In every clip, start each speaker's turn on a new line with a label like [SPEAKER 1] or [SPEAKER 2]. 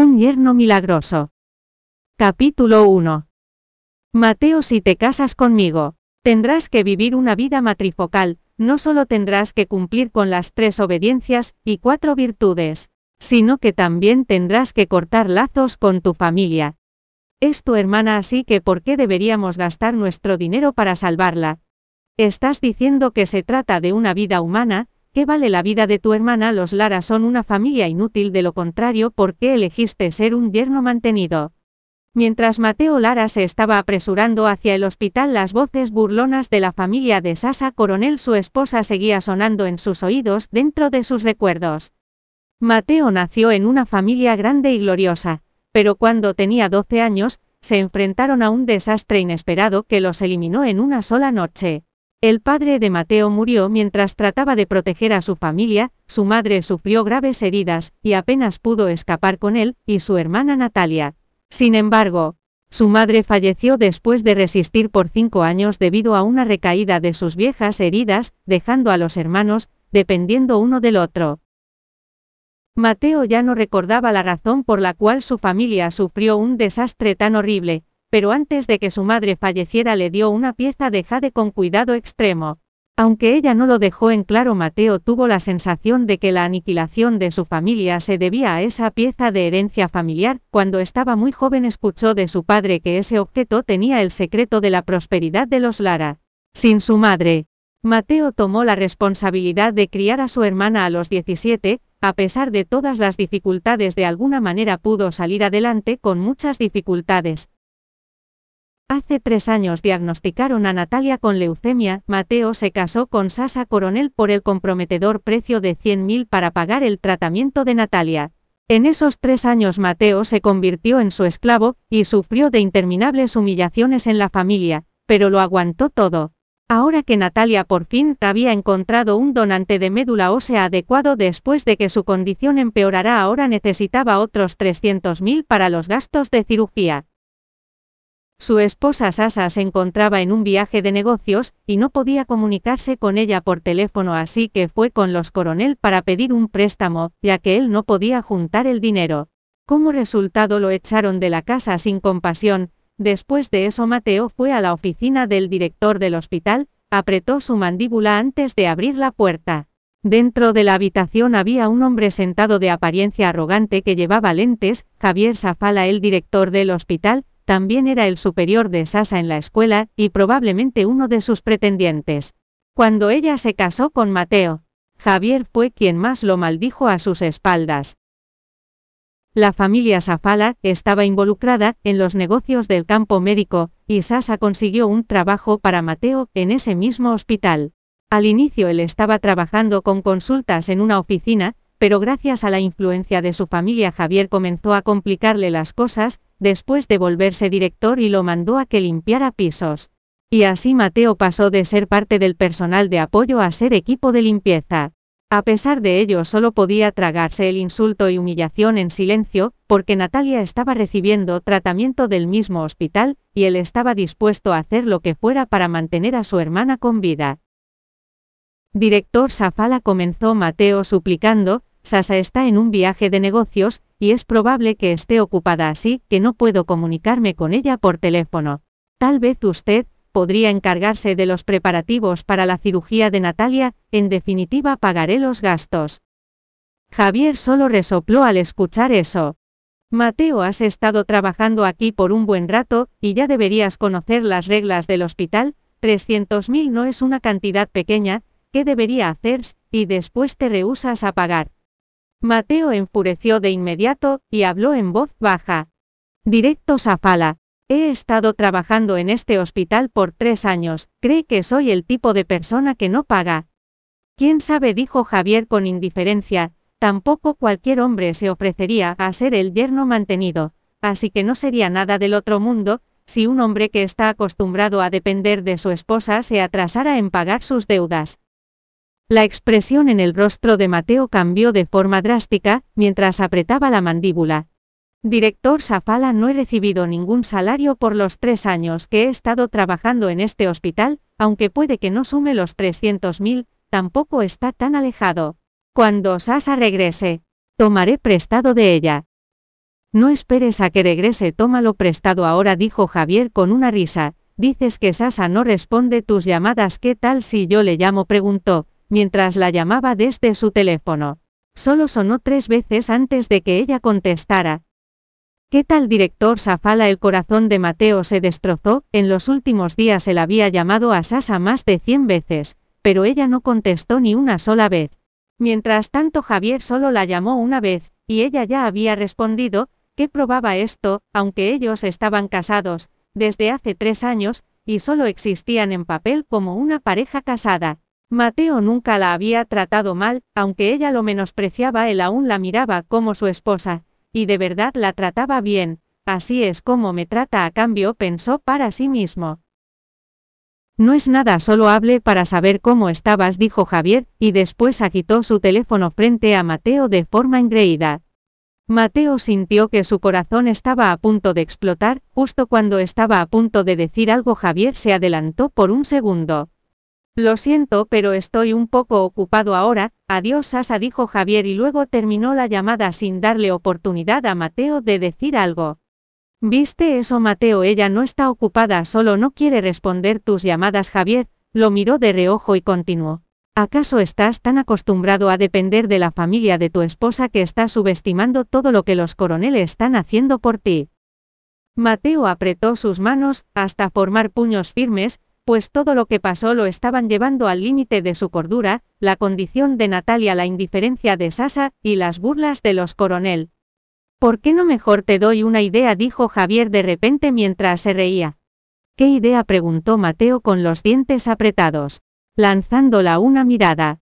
[SPEAKER 1] Un yerno milagroso. Capítulo 1. Mateo, si te casas conmigo, tendrás que vivir una vida matrifocal, no solo tendrás que cumplir con las tres obediencias y cuatro virtudes, sino que también tendrás que cortar lazos con tu familia. Es tu hermana así que ¿por qué deberíamos gastar nuestro dinero para salvarla? Estás diciendo que se trata de una vida humana, ¿Qué vale la vida de tu hermana? Los Lara son una familia inútil, de lo contrario, ¿por qué elegiste ser un yerno mantenido? Mientras Mateo Lara se estaba apresurando hacia el hospital, las voces burlonas de la familia de Sasa Coronel, su esposa, seguía sonando en sus oídos, dentro de sus recuerdos. Mateo nació en una familia grande y gloriosa, pero cuando tenía 12 años, se enfrentaron a un desastre inesperado que los eliminó en una sola noche. El padre de Mateo murió mientras trataba de proteger a su familia, su madre sufrió graves heridas, y apenas pudo escapar con él, y su hermana Natalia. Sin embargo, su madre falleció después de resistir por cinco años debido a una recaída de sus viejas heridas, dejando a los hermanos, dependiendo uno del otro. Mateo ya no recordaba la razón por la cual su familia sufrió un desastre tan horrible, pero antes de que su madre falleciera le dio una pieza de jade con cuidado extremo. Aunque ella no lo dejó en claro, Mateo tuvo la sensación de que la aniquilación de su familia se debía a esa pieza de herencia familiar. Cuando estaba muy joven escuchó de su padre que ese objeto tenía el secreto de la prosperidad de los Lara. Sin su madre, Mateo tomó la responsabilidad de criar a su hermana a los 17, a pesar de todas las dificultades de alguna manera pudo salir adelante con muchas dificultades, Hace tres años diagnosticaron a Natalia con leucemia, Mateo se casó con Sasa Coronel por el comprometedor precio de 100.000 para pagar el tratamiento de Natalia. En esos tres años Mateo se convirtió en su esclavo, y sufrió de interminables humillaciones en la familia, pero lo aguantó todo. Ahora que Natalia por fin había encontrado un donante de médula ósea adecuado después de que su condición empeorara ahora necesitaba otros 300.000 para los gastos de cirugía. Su esposa Sasa se encontraba en un viaje de negocios, y no podía comunicarse con ella por teléfono así que fue con los coronel para pedir un préstamo, ya que él no podía juntar el dinero. Como resultado lo echaron de la casa sin compasión, después de eso Mateo fue a la oficina del director del hospital, apretó su mandíbula antes de abrir la puerta. Dentro de la habitación había un hombre sentado de apariencia arrogante que llevaba lentes, Javier Zafala el director del hospital, también era el superior de Sasa en la escuela, y probablemente uno de sus pretendientes. Cuando ella se casó con Mateo, Javier fue quien más lo maldijo a sus espaldas. La familia Safala estaba involucrada en los negocios del campo médico, y Sasa consiguió un trabajo para Mateo en ese mismo hospital. Al inicio él estaba trabajando con consultas en una oficina, pero gracias a la influencia de su familia Javier comenzó a complicarle las cosas, después de volverse director y lo mandó a que limpiara pisos. Y así Mateo pasó de ser parte del personal de apoyo a ser equipo de limpieza. A pesar de ello solo podía tragarse el insulto y humillación en silencio, porque Natalia estaba recibiendo tratamiento del mismo hospital, y él estaba dispuesto a hacer lo que fuera para mantener a su hermana con vida. Director Safala comenzó Mateo suplicando, Sasa está en un viaje de negocios, y es probable que esté ocupada así que no puedo comunicarme con ella por teléfono. Tal vez usted, podría encargarse de los preparativos para la cirugía de Natalia, en definitiva pagaré los gastos. Javier solo resopló al escuchar eso. Mateo, has estado trabajando aquí por un buen rato, y ya deberías conocer las reglas del hospital, 300.000 no es una cantidad pequeña, ¿qué debería hacer? Y después te rehusas a pagar. Mateo enfureció de inmediato, y habló en voz baja. Directo Zafala. He estado trabajando en este hospital por tres años, ¿cree que soy el tipo de persona que no paga? ¿Quién sabe? dijo Javier con indiferencia, tampoco cualquier hombre se ofrecería a ser el yerno mantenido, así que no sería nada del otro mundo, si un hombre que está acostumbrado a depender de su esposa se atrasara en pagar sus deudas. La expresión en el rostro de Mateo cambió de forma drástica, mientras apretaba la mandíbula. Director Safala, no he recibido ningún salario por los tres años que he estado trabajando en este hospital, aunque puede que no sume los 300.000, tampoco está tan alejado. Cuando Sasa regrese, tomaré prestado de ella. No esperes a que regrese, tómalo prestado ahora, dijo Javier con una risa. Dices que Sasa no responde tus llamadas, ¿qué tal si yo le llamo? preguntó, mientras la llamaba desde su teléfono. Solo sonó tres veces antes de que ella contestara. ¿Qué tal director Zafala? El corazón de Mateo se destrozó, en los últimos días él había llamado a Sasa más de cien veces, pero ella no contestó ni una sola vez. Mientras tanto Javier solo la llamó una vez, y ella ya había respondido, ¿qué probaba esto, aunque ellos estaban casados, desde hace tres años, y solo existían en papel como una pareja casada. Mateo nunca la había tratado mal, aunque ella lo menospreciaba, él aún la miraba como su esposa, y de verdad la trataba bien, así es como me trata a cambio, pensó para sí mismo. No es nada, solo hable para saber cómo estabas, dijo Javier, y después agitó su teléfono frente a Mateo de forma engreída. Mateo sintió que su corazón estaba a punto de explotar, justo cuando estaba a punto de decir algo Javier se adelantó por un segundo. Lo siento, pero estoy un poco ocupado ahora, adiós Sasa dijo Javier y luego terminó la llamada sin darle oportunidad a Mateo de decir algo. ¿Viste eso Mateo? Ella no está ocupada, solo no quiere responder tus llamadas Javier, lo miró de reojo y continuó. ¿Acaso estás tan acostumbrado a depender de la familia de tu esposa que estás subestimando todo lo que los coroneles están haciendo por ti? Mateo apretó sus manos, hasta formar puños firmes, pues todo lo que pasó lo estaban llevando al límite de su cordura, la condición de Natalia, la indiferencia de Sasa, y las burlas de los coronel. ¿Por qué no mejor te doy una idea? dijo Javier de repente mientras se reía. ¿Qué idea? preguntó Mateo con los dientes apretados, lanzándola una mirada.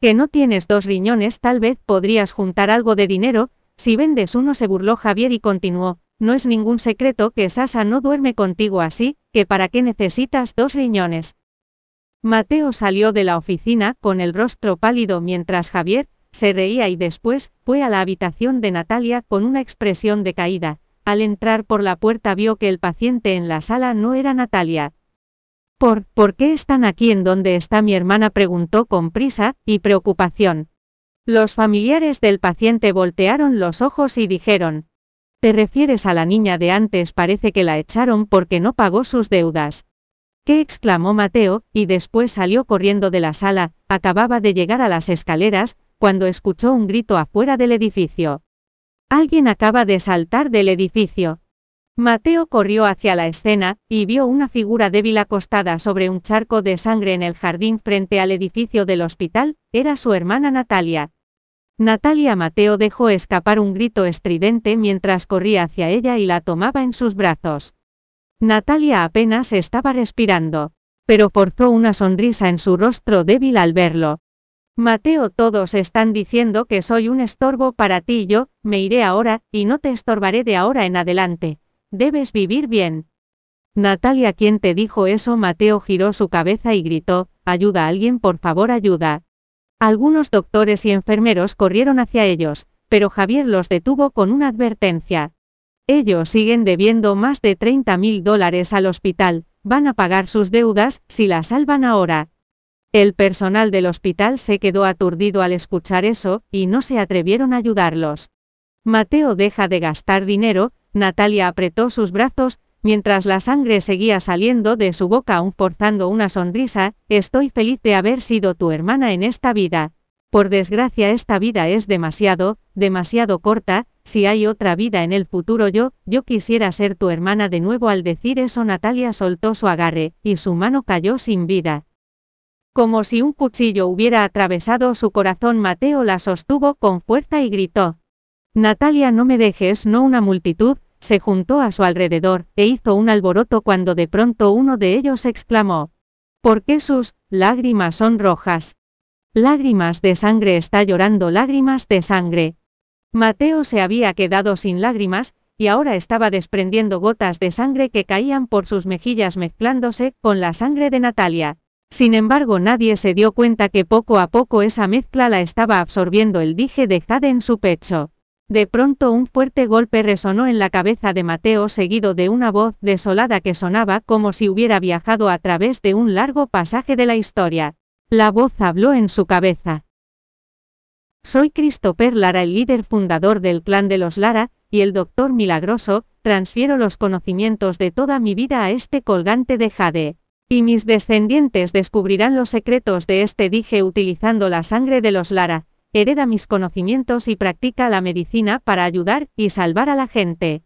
[SPEAKER 1] Que no tienes dos riñones, tal vez podrías juntar algo de dinero, si vendes uno se burló Javier y continuó, no es ningún secreto que Sasa no duerme contigo así, que para qué necesitas dos riñones. Mateo salió de la oficina con el rostro pálido mientras Javier se reía y después fue a la habitación de Natalia con una expresión decaída. Al entrar por la puerta vio que el paciente en la sala no era Natalia. ¿Por, ¿por qué están aquí en donde está mi hermana? preguntó con prisa y preocupación. Los familiares del paciente voltearon los ojos y dijeron, te refieres a la niña de antes, parece que la echaron porque no pagó sus deudas. ¿Qué? exclamó Mateo, y después salió corriendo de la sala, acababa de llegar a las escaleras, cuando escuchó un grito afuera del edificio. Alguien acaba de saltar del edificio. Mateo corrió hacia la escena, y vio una figura débil acostada sobre un charco de sangre en el jardín frente al edificio del hospital, era su hermana Natalia. Natalia Mateo dejó escapar un grito estridente mientras corría hacia ella y la tomaba en sus brazos. Natalia apenas estaba respirando, pero forzó una sonrisa en su rostro débil al verlo. Mateo, todos están diciendo que soy un estorbo para ti yo, me iré ahora, y no te estorbaré de ahora en adelante. Debes vivir bien. Natalia, ¿quién te dijo eso? Mateo giró su cabeza y gritó, ayuda a alguien, por favor, ayuda. Algunos doctores y enfermeros corrieron hacia ellos, pero Javier los detuvo con una advertencia. Ellos siguen debiendo más de 30 mil dólares al hospital, van a pagar sus deudas si la salvan ahora. El personal del hospital se quedó aturdido al escuchar eso, y no se atrevieron a ayudarlos. Mateo deja de gastar dinero, Natalia apretó sus brazos, Mientras la sangre seguía saliendo de su boca aún forzando una sonrisa, estoy feliz de haber sido tu hermana en esta vida. Por desgracia esta vida es demasiado, demasiado corta, si hay otra vida en el futuro yo, yo quisiera ser tu hermana de nuevo al decir eso Natalia soltó su agarre, y su mano cayó sin vida. Como si un cuchillo hubiera atravesado su corazón Mateo la sostuvo con fuerza y gritó. Natalia no me dejes, no una multitud, se juntó a su alrededor, e hizo un alboroto cuando de pronto uno de ellos exclamó. ¿Por qué sus lágrimas son rojas? Lágrimas de sangre está llorando lágrimas de sangre. Mateo se había quedado sin lágrimas, y ahora estaba desprendiendo gotas de sangre que caían por sus mejillas mezclándose con la sangre de Natalia. Sin embargo, nadie se dio cuenta que poco a poco esa mezcla la estaba absorbiendo el dije de Jade en su pecho. De pronto un fuerte golpe resonó en la cabeza de Mateo seguido de una voz desolada que sonaba como si hubiera viajado a través de un largo pasaje de la historia. La voz habló en su cabeza. Soy Christopher Lara, el líder fundador del clan de los Lara, y el doctor milagroso, transfiero los conocimientos de toda mi vida a este colgante de jade. Y mis descendientes descubrirán los secretos de este dije utilizando la sangre de los Lara, hereda mis conocimientos y practica la medicina para ayudar y salvar a la gente.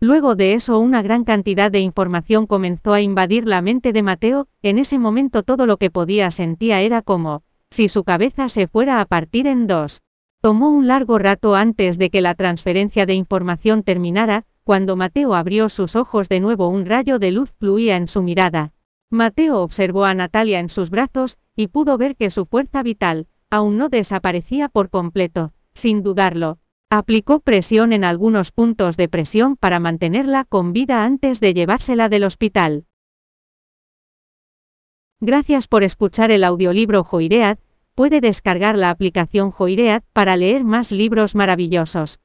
[SPEAKER 1] Luego de eso una gran cantidad de información comenzó a invadir la mente de Mateo, en ese momento todo lo que podía sentía era como, si su cabeza se fuera a partir en dos. Tomó un largo rato antes de que la transferencia de información terminara, cuando Mateo abrió sus ojos de nuevo un rayo de luz fluía en su mirada. Mateo observó a Natalia en sus brazos, y pudo ver que su fuerza vital, aún no desaparecía por completo, sin dudarlo. Aplicó presión en algunos puntos de presión para mantenerla con vida antes de llevársela del hospital. Gracias por escuchar el audiolibro Joiread, puede descargar la aplicación Joiread para leer más libros maravillosos.